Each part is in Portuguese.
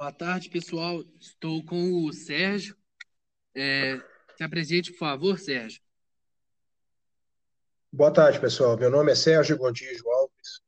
Boa tarde, pessoal. Estou com o Sérgio. É, se apresente, por favor, Sérgio. Boa tarde, pessoal. Meu nome é Sérgio Gontijo Alves.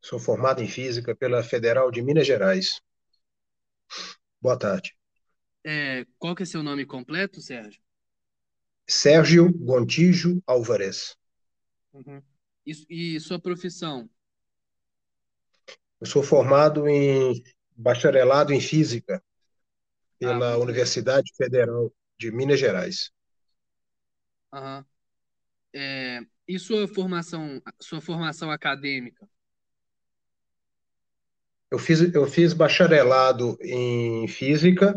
Sou formado em Física pela Federal de Minas Gerais. Boa tarde. É, qual que é seu nome completo, Sérgio? Sérgio Gontijo Álvares. Uhum. E, e sua profissão? Eu sou formado em bacharelado em Física pela Ah, Universidade Federal de Minas Gerais. Aham. É, e sua formação, sua formação acadêmica? Eu fiz, eu fiz bacharelado em Física,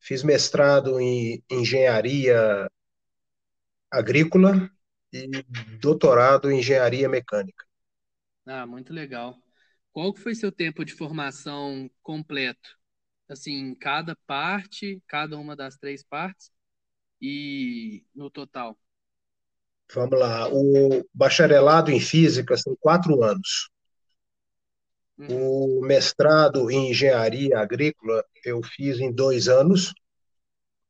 fiz mestrado em Engenharia Agrícola e doutorado em Engenharia Mecânica. Ah, muito legal. Qual foi seu tempo de formação completo? Assim, cada parte, cada uma das três partes e no total? Vamos lá. O bacharelado em Física são quatro anos. Uhum, O mestrado em Engenharia Agrícola eu fiz em dois anos,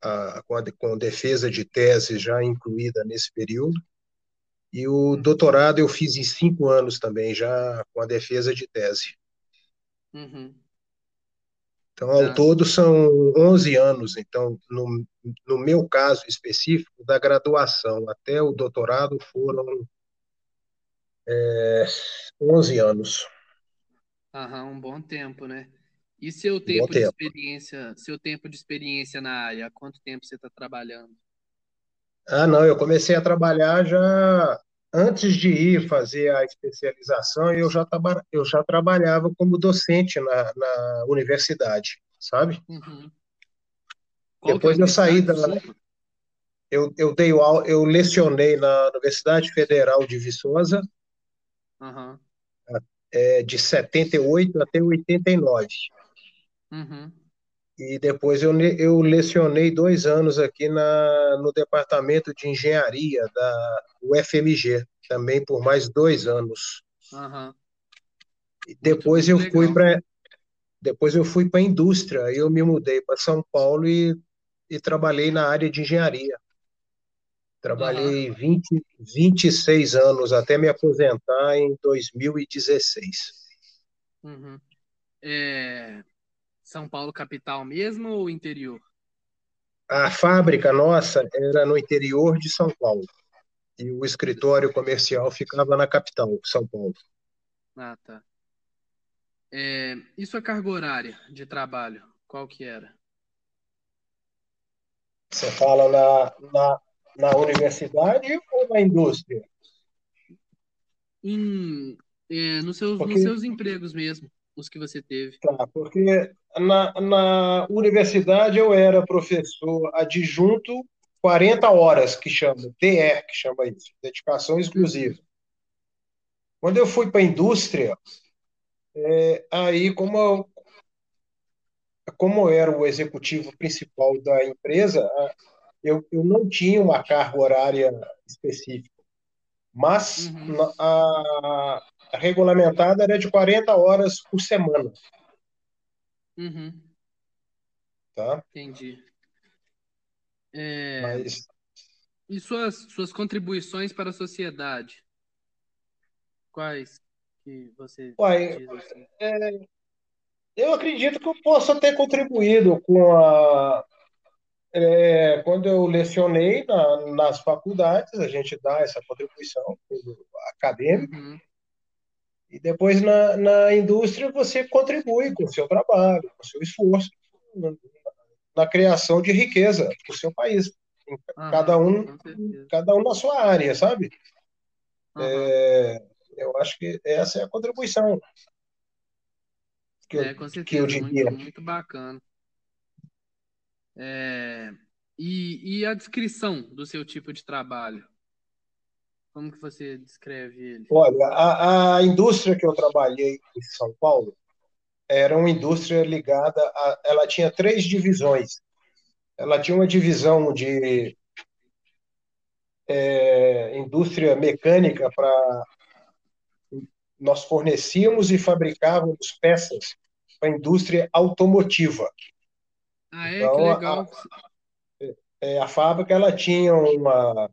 a- com, a, com defesa de tese já incluída nesse período. E o uhum, doutorado eu fiz em cinco anos também, já com a defesa de tese. uhum. Então, ao Ah, todo, são 11 anos. Então, no, no meu caso específico, da graduação até o doutorado foram é, 11 anos. aham, um bom tempo, né? E seu bom tempo de tempo. experiência, seu tempo de experiência na área, há quanto tempo você está trabalhando? Ah, não, eu comecei a trabalhar já antes de ir fazer a especialização, eu já, traba, eu já trabalhava como docente na, na universidade, sabe? Uhum. É Depois eu saí da, eu, eu dei eu lecionei na Universidade Federal de Viçosa, Aham, é, de 78 até 89. uhum, E depois eu, eu lecionei dois anos aqui na, no Departamento de Engenharia da UFMG, também por mais dois anos. aham. E depois muito eu fui para depois eu fui para a indústria, eu me mudei para São Paulo e, e trabalhei na área de engenharia. Trabalhei 20, 26 anos até me aposentar em 2016. uhum. É, São Paulo capital mesmo ou interior? A fábrica nossa era no interior de São Paulo e o escritório comercial ficava na capital, São Paulo. Ah, tá. É, e sua carga horária de trabalho? Qual que era? Você fala na, na, na universidade ou na indústria? Em, é, nos seus, nos Porque, seus empregos mesmo, os que você teve. tá, porque na, na universidade eu era professor adjunto 40 horas, que chama, DR, que chama isso, dedicação exclusiva. Quando eu fui para a indústria, aí, como eu, como eu era o executivo principal da empresa, eu, eu não tinha uma carga horária específica, mas uhum, a, a regulamentada era de 40 horas por semana, uhum, tá? entendi. É, Mas, e suas, suas contribuições para a sociedade? Quais que você uai, assim? eu acredito que eu possa ter contribuído com a. é, quando eu lecionei na, nas faculdades, a gente dá essa contribuição acadêmica, Uhum, e depois na, na indústria você contribui com o seu trabalho, com o seu esforço, na criação de riqueza para o seu país. Cada um, certeza. cada um na sua área, sabe? Aham, Eu acho que essa é a contribuição que é, com que eu certeza, diria. muito, muito bacana. É, e, e a descrição do seu tipo de trabalho? Como que você descreve ele? Olha, a, a indústria que eu trabalhei em São Paulo era uma indústria ligada a. Ela tinha três divisões. Ela tinha uma divisão de é, indústria mecânica para. Nós fornecíamos e fabricávamos peças para a indústria automotiva. Ah, é? Então, que legal. A, é, a fábrica ela tinha uma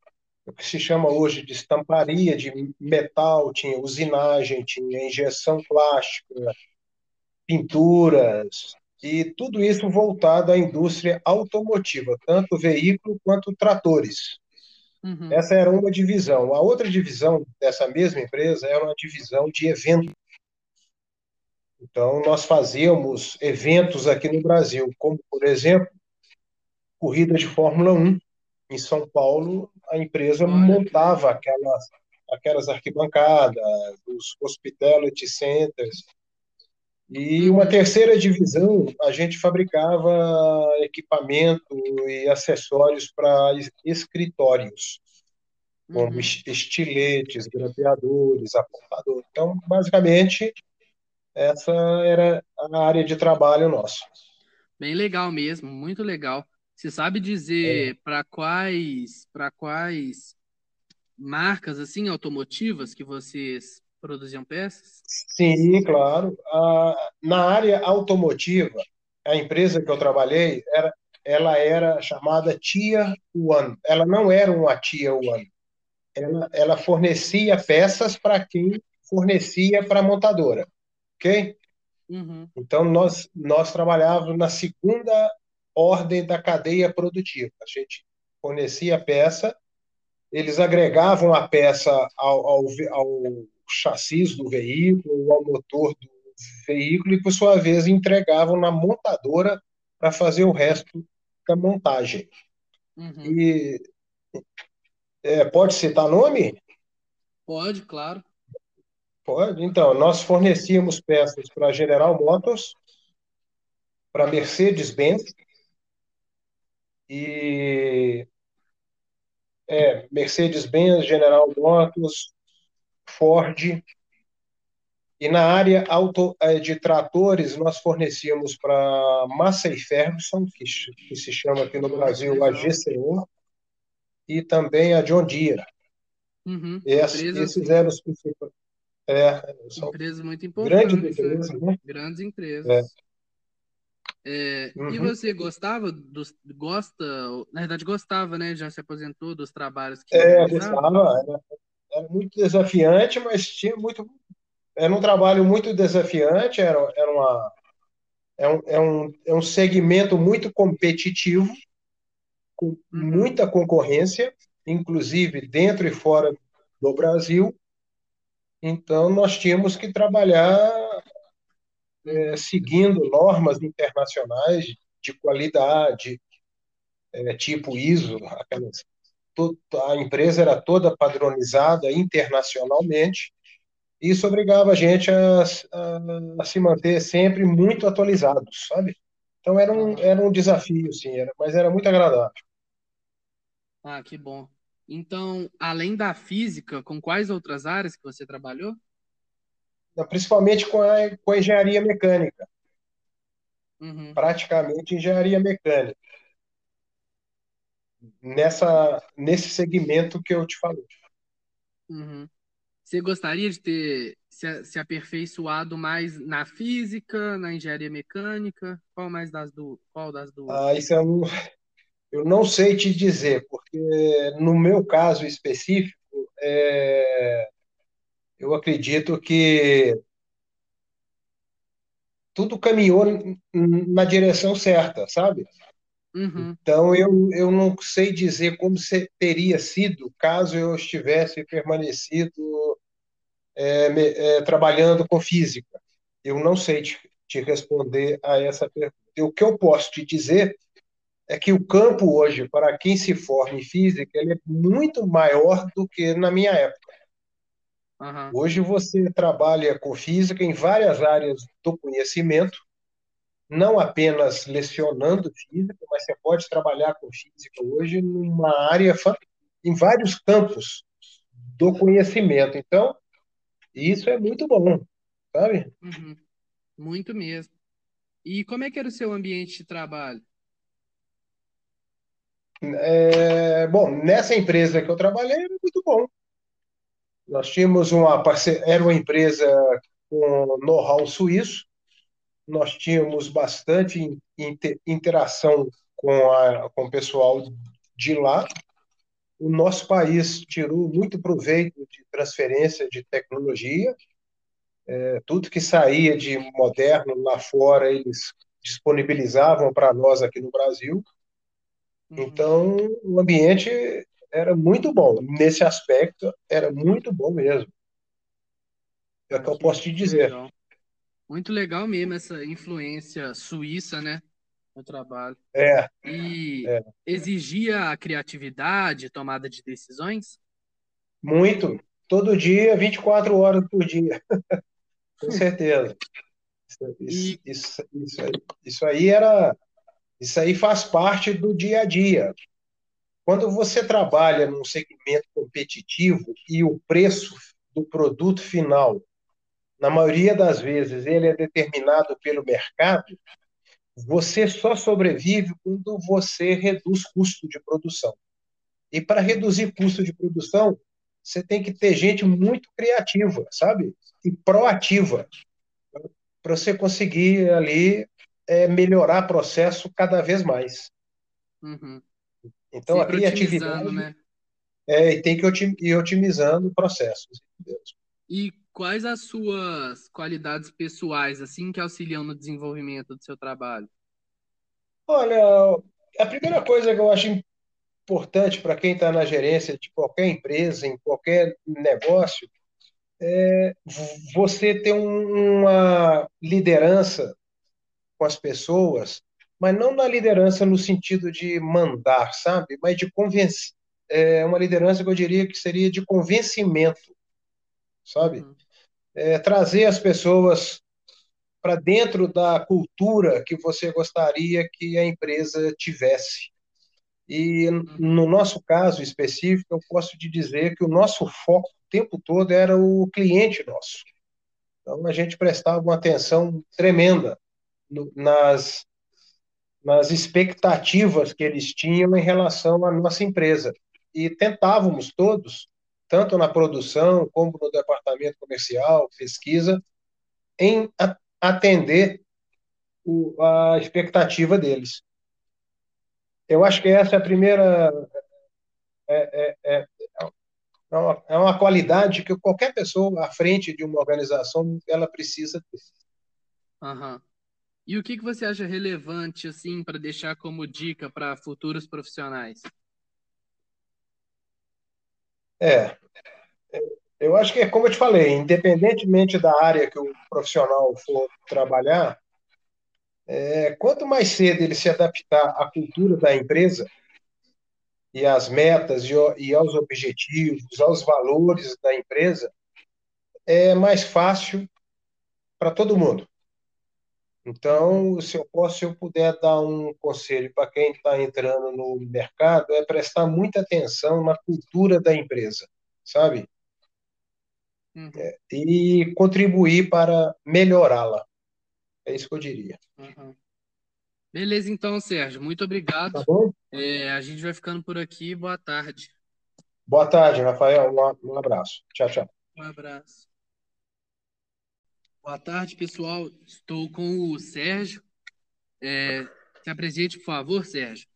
o que se chama hoje de estamparia de metal, tinha usinagem, tinha injeção plástica, pinturas, e tudo isso voltado à indústria automotiva, tanto veículo quanto tratores. Uhum. Essa era uma divisão. A outra divisão dessa mesma empresa era uma divisão de eventos. Então, nós fazíamos eventos aqui no Brasil, como, por exemplo, corrida de Fórmula 1 em São Paulo, a empresa montava aquelas, aquelas arquibancadas, os hospitality centers. E uma terceira divisão, a gente fabricava equipamento e acessórios para escritórios, como uhum. estiletes, grampeadores, apontadores. Então, basicamente, essa era a área de trabalho nosso. Bem legal mesmo, muito legal. Você sabe dizer é. para quais para quais marcas assim automotivas que vocês produziam peças? Sim, claro. Ah, na área automotiva, a empresa que eu trabalhei era ela era chamada Tia One. Ela não era uma Tia One. Ela, ela fornecia peças para quem fornecia para a montadora, ok? Uhum. Então nós nós trabalhávamos na segunda ordem da cadeia produtiva. A gente fornecia a peça, eles agregavam a peça ao, ao, ao chassis do veículo, ao motor do veículo, e, por sua vez, entregavam na montadora para fazer o resto da montagem. Uhum. E é, pode citar nome? Pode, claro. Pode. Então, nós fornecíamos peças para General Motors, para Mercedes-Benz, e é, Mercedes-Benz, General Motors, Ford. E na área auto, é, de tratores, nós fornecíamos para Massey Ferguson, que, que, se chama aqui no Brasil a GCO, e também a John Deere. Uhum, Ess, esses eram os principais. É, empresas muito importantes. Grandes empresas. Né? Grandes empresas. É. É, uhum. E você gostava dos. Gosta, na verdade, gostava, né? Já se aposentou dos trabalhos que. É, gostava. Era, era, muito desafiante, mas tinha muito. Era um trabalho muito desafiante, era, era uma. É um, é, um, é um segmento muito competitivo, com uhum. muita concorrência, inclusive dentro e fora do Brasil. Então, nós tínhamos que trabalhar é, seguindo normas internacionais de qualidade, é, tipo ISO, aquelas, a empresa era toda padronizada internacionalmente, isso obrigava a gente a, a, a, se manter sempre muito atualizados, sabe? Então era um, era um desafio, sim, era, mas era muito agradável. Ah, que bom. Então, além da física, com quais outras áreas que você trabalhou? Principalmente com a, com a engenharia mecânica. Uhum. Praticamente engenharia mecânica. Nessa, nesse segmento que eu te falei. Uhum. Você gostaria de ter se, se aperfeiçoado mais na física, na engenharia mecânica? Qual mais das duas? Qual das duas? Ah, isso eu não, eu não sei te dizer, porque no meu caso específico, é, eu acredito que tudo caminhou na direção certa, sabe? Uhum. Então eu, eu não sei dizer como teria sido caso eu estivesse permanecido é, é, trabalhando com física. Eu não sei te, te responder a essa pergunta. O que eu posso te dizer é que o campo hoje, para quem se forma em física, ele é muito maior do que na minha época. Uhum. Hoje você trabalha com física em várias áreas do conhecimento, não apenas lecionando física, mas você pode trabalhar com física hoje numa área, em vários campos do conhecimento. Então, isso é muito bom, sabe? Uhum. Muito mesmo. E como é que era o seu ambiente de trabalho? É, bom, nessa empresa que eu trabalhei era muito bom. Nós tínhamos uma parceria, era uma empresa com know-how suíço, nós tínhamos bastante interação com, a, com o pessoal de lá. O nosso país tirou muito proveito de transferência de tecnologia. É, tudo que saía de moderno lá fora, eles disponibilizavam para nós aqui no Brasil. Uhum. Então, o ambiente era muito bom. Nesse aspecto, era muito bom mesmo. É o que eu posso te dizer. Legal. Muito legal mesmo essa influência suíça, né? No trabalho. É. E é. exigia a criatividade, tomada de decisões? Muito. Todo dia, 24 horas por dia. Com certeza. Isso, e... isso, isso, isso aí era. Isso aí faz parte do dia a dia. Quando você trabalha num segmento competitivo e o preço do produto final na maioria das vezes, ele é determinado pelo mercado, você só sobrevive quando você reduz custo de produção. E para reduzir custo de produção, você tem que ter gente muito criativa, sabe? E proativa, para você conseguir ali é, melhorar o processo cada vez mais. Uhum. Então, Sempre a criatividade. Né? É, e tem que ir otimizando processos. E quais as suas qualidades pessoais, assim, que auxiliam no desenvolvimento do seu trabalho? Olha, a primeira coisa que eu acho importante para quem está na gerência de qualquer empresa, em qualquer negócio, é você ter uma liderança com as pessoas, mas não na liderança no sentido de mandar, sabe? Mas de convencer. É uma liderança que eu diria que seria de convencimento, sabe? Uhum é, trazer as pessoas para dentro da cultura que você gostaria que a empresa tivesse. E no nosso caso específico, eu posso te dizer que o nosso foco o tempo todo era o cliente nosso. Então a gente prestava uma atenção tremenda no, nas nas expectativas que eles tinham em relação à nossa empresa. E tentávamos todos tanto na produção como no departamento comercial, pesquisa, em atender a expectativa deles. Eu acho que essa é a primeira. É, é, é, é, uma, é uma qualidade que qualquer pessoa à frente de uma organização ela precisa ter. Uhum. E o que, que você acha relevante assim para deixar como dica para futuros profissionais? É, eu acho que é como eu te falei, independentemente da área que o profissional for trabalhar, é, quanto mais cedo ele se adaptar à cultura da empresa e às metas e, e aos objetivos, aos valores da empresa, é mais fácil para todo mundo. Então, se eu posso, se eu puder dar um conselho para quem está entrando no mercado, é prestar muita atenção na cultura da empresa, sabe? Uhum. É, e contribuir para melhorá-la. É isso que eu diria. Uhum. Beleza, então, Sérgio. Muito obrigado. Tá bom? É, a gente vai ficando por aqui. Boa tarde. Boa tarde, Rafael. Um, um abraço. Tchau, tchau. Um abraço. Boa tarde, pessoal. Estou com o Sérgio. É, se apresente, por favor, Sérgio.